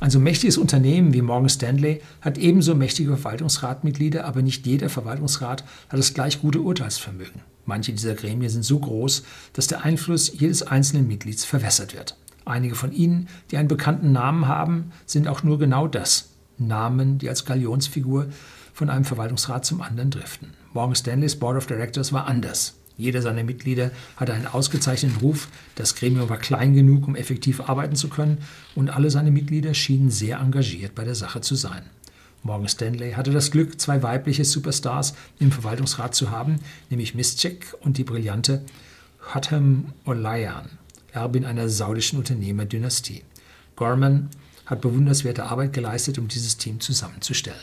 Ein so mächtiges Unternehmen wie Morgan Stanley hat ebenso mächtige Verwaltungsratmitglieder, aber nicht jeder Verwaltungsrat hat das gleich gute Urteilsvermögen. Manche dieser Gremien sind so groß, dass der Einfluss jedes einzelnen Mitglieds verwässert wird. Einige von ihnen, die einen bekannten Namen haben, sind auch nur genau das. Namen, die als Galionsfigur von einem Verwaltungsrat zum anderen driften. Morgan Stanleys Board of Directors war anders. Jeder seiner Mitglieder hatte einen ausgezeichneten Ruf, das Gremium war klein genug, um effektiv arbeiten zu können, und alle seine Mitglieder schienen sehr engagiert bei der Sache zu sein. Morgan Stanley hatte das Glück, zwei weibliche Superstars im Verwaltungsrat zu haben, nämlich Mischek und die brillante Hatem Olayan, Erbin einer saudischen Unternehmerdynastie. Gorman hat bewunderswerte Arbeit geleistet, um dieses Team zusammenzustellen.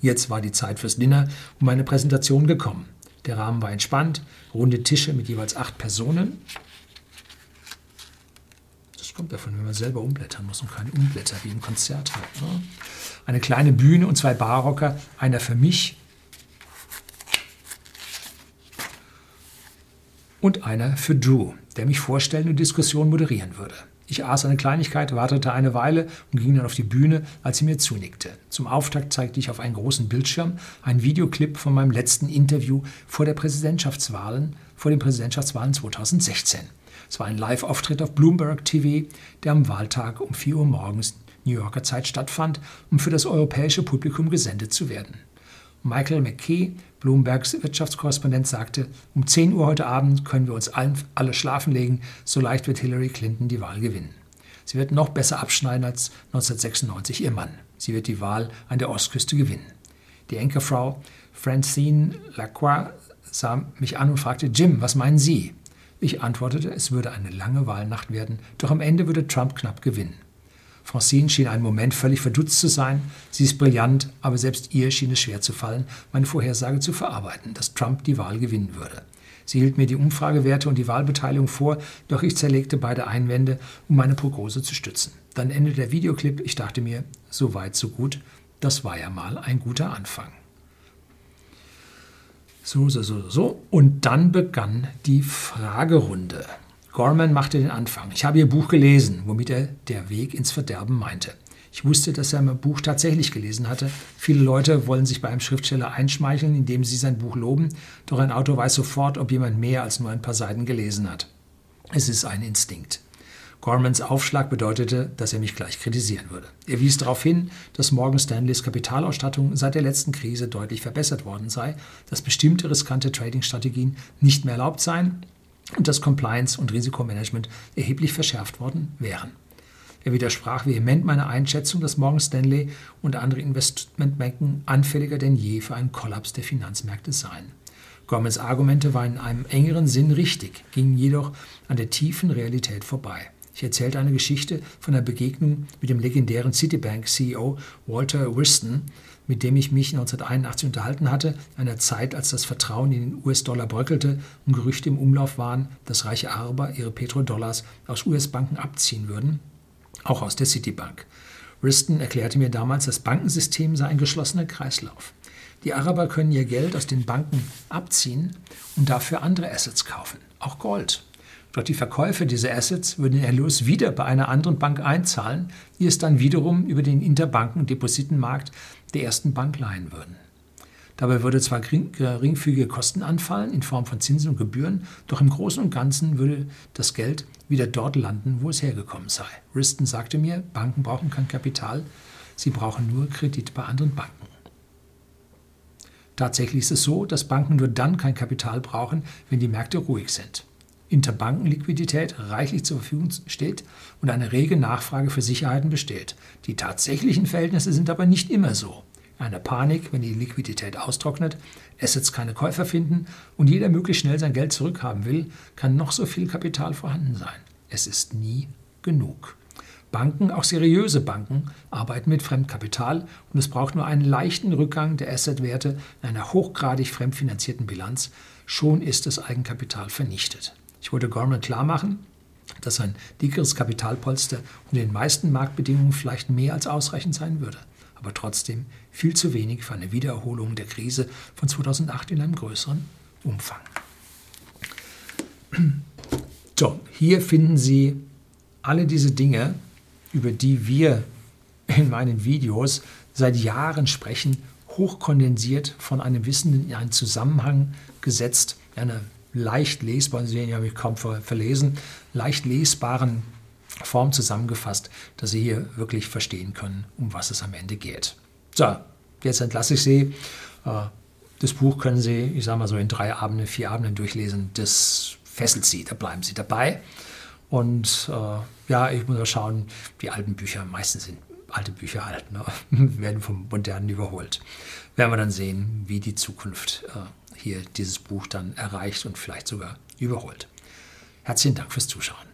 Jetzt war die Zeit fürs Dinner und meine Präsentation gekommen. Der Rahmen war entspannt, runde Tische mit jeweils acht Personen. Das kommt davon, wenn man selber umblättern muss und keine Umblätter wie im Konzert hat. Ne? Eine kleine Bühne und zwei Barrocker, einer für mich und einer für Drew, der mich vorstellen und Diskussion moderieren würde. Ich aß eine Kleinigkeit, wartete eine Weile und ging dann auf die Bühne, als sie mir zunickte. Zum Auftakt zeigte ich auf einen großen Bildschirm einen Videoclip von meinem letzten Interview vor der Präsidentschaftswahlen, vor den Präsidentschaftswahlen 2016. Es war ein Live-Auftritt auf Bloomberg TV, der am Wahltag um 4 Uhr morgens New Yorker Zeit stattfand, um für das europäische Publikum gesendet zu werden. Michael McKay, Bloombergs Wirtschaftskorrespondent, sagte, um 10 Uhr heute Abend können wir uns allen, alle schlafen legen, so leicht wird Hillary Clinton die Wahl gewinnen. Sie wird noch besser abschneiden als 1996 ihr Mann. Sie wird die Wahl an der Ostküste gewinnen. Die Enkerfrau Francine Lacroix sah mich an und fragte, Jim, was meinen Sie? Ich antwortete, es würde eine lange Wahlnacht werden, doch am Ende würde Trump knapp gewinnen. Francine schien einen Moment völlig verdutzt zu sein. Sie ist brillant, aber selbst ihr schien es schwer zu fallen, meine Vorhersage zu verarbeiten, dass Trump die Wahl gewinnen würde. Sie hielt mir die Umfragewerte und die Wahlbeteiligung vor, doch ich zerlegte beide Einwände, um meine Prognose zu stützen. Dann endete der Videoclip. Ich dachte mir, so weit, so gut. Das war ja mal ein guter Anfang. So, so, so, so. Und dann begann die Fragerunde. Gorman machte den Anfang. Ich habe ihr Buch gelesen, womit er der Weg ins Verderben meinte. Ich wusste, dass er mein Buch tatsächlich gelesen hatte. Viele Leute wollen sich bei einem Schriftsteller einschmeicheln, indem sie sein Buch loben, doch ein Autor weiß sofort, ob jemand mehr als nur ein paar Seiten gelesen hat. Es ist ein Instinkt. Gormans Aufschlag bedeutete, dass er mich gleich kritisieren würde. Er wies darauf hin, dass Morgan Stanleys Kapitalausstattung seit der letzten Krise deutlich verbessert worden sei, dass bestimmte riskante Trading-Strategien nicht mehr erlaubt seien und dass Compliance und Risikomanagement erheblich verschärft worden wären. Er widersprach vehement meiner Einschätzung, dass Morgan Stanley und andere Investmentbanken anfälliger denn je für einen Kollaps der Finanzmärkte seien. Gormans Argumente waren in einem engeren Sinn richtig, gingen jedoch an der tiefen Realität vorbei. Ich erzählte eine Geschichte von der Begegnung mit dem legendären Citibank-CEO Walter Wriston, mit dem ich mich 1981 unterhalten hatte, einer Zeit, als das Vertrauen in den US-Dollar bröckelte und Gerüchte im Umlauf waren, dass reiche Araber ihre Petrodollars aus US-Banken abziehen würden, auch aus der Citibank. Wriston erklärte mir damals, das Bankensystem sei ein geschlossener Kreislauf. Die Araber können ihr Geld aus den Banken abziehen und dafür andere Assets kaufen, auch Gold. Doch die Verkäufer dieser Assets würden den Erlös wieder bei einer anderen Bank einzahlen, die es dann wiederum über den Interbanken-Depositenmarkt der ersten Bank leihen würden. Dabei würde zwar geringfügige Kosten anfallen in Form von Zinsen und Gebühren, doch im Großen und Ganzen würde das Geld wieder dort landen, wo es hergekommen sei. Riston sagte mir, Banken brauchen kein Kapital, sie brauchen nur Kredit bei anderen Banken. Tatsächlich ist es so, dass Banken nur dann kein Kapital brauchen, wenn die Märkte ruhig sind. Interbankenliquidität reichlich zur Verfügung steht und eine rege Nachfrage für Sicherheiten besteht. Die tatsächlichen Verhältnisse sind aber nicht immer so. Eine Panik, wenn die Liquidität austrocknet, Assets keine Käufer finden und jeder möglichst schnell sein Geld zurückhaben will, kann noch so viel Kapital vorhanden sein. Es ist nie genug. Banken, auch seriöse Banken, arbeiten mit Fremdkapital und es braucht nur einen leichten Rückgang der Assetwerte in einer hochgradig fremdfinanzierten Bilanz, schon ist das Eigenkapital vernichtet. Ich wollte Gorman klar machen, dass ein dickeres Kapitalpolster unter den meisten Marktbedingungen vielleicht mehr als ausreichend sein würde, aber trotzdem viel zu wenig für eine Wiedererholung der Krise von 2008 in einem größeren Umfang. So, hier finden Sie alle diese Dinge, über die wir in meinen Videos seit Jahren sprechen, hochkondensiert von einem Wissenden in einen Zusammenhang gesetzt, eine leicht lesbaren, Sie sehen ja, ich kaum verlesen, leicht lesbaren Form zusammengefasst, dass Sie hier wirklich verstehen können, um was es am Ende geht. So, jetzt entlasse ich Sie. Äh, das Buch können Sie, ich sage mal so in drei Abenden, vier Abenden durchlesen. Das fesselt Sie, da bleiben Sie dabei. Und äh, ja, ich muss auch schauen, die alten Bücher, meistens sind alte Bücher alt, ne? werden vom Modernen überholt. Werden wir dann sehen, wie die Zukunft äh, hier dieses Buch dann erreicht und vielleicht sogar überholt. Herzlichen Dank fürs Zuschauen.